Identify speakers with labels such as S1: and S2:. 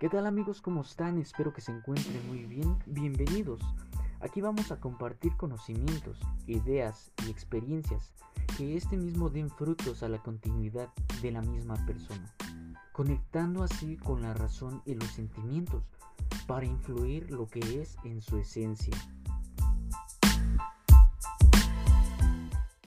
S1: ¿Qué tal amigos? ¿Cómo están? Espero que se encuentren muy bien. Bienvenidos. Aquí vamos a compartir conocimientos, ideas y experiencias que este mismo den frutos a la continuidad de la misma persona, conectando así con la razón y los sentimientos para influir lo que es en su esencia.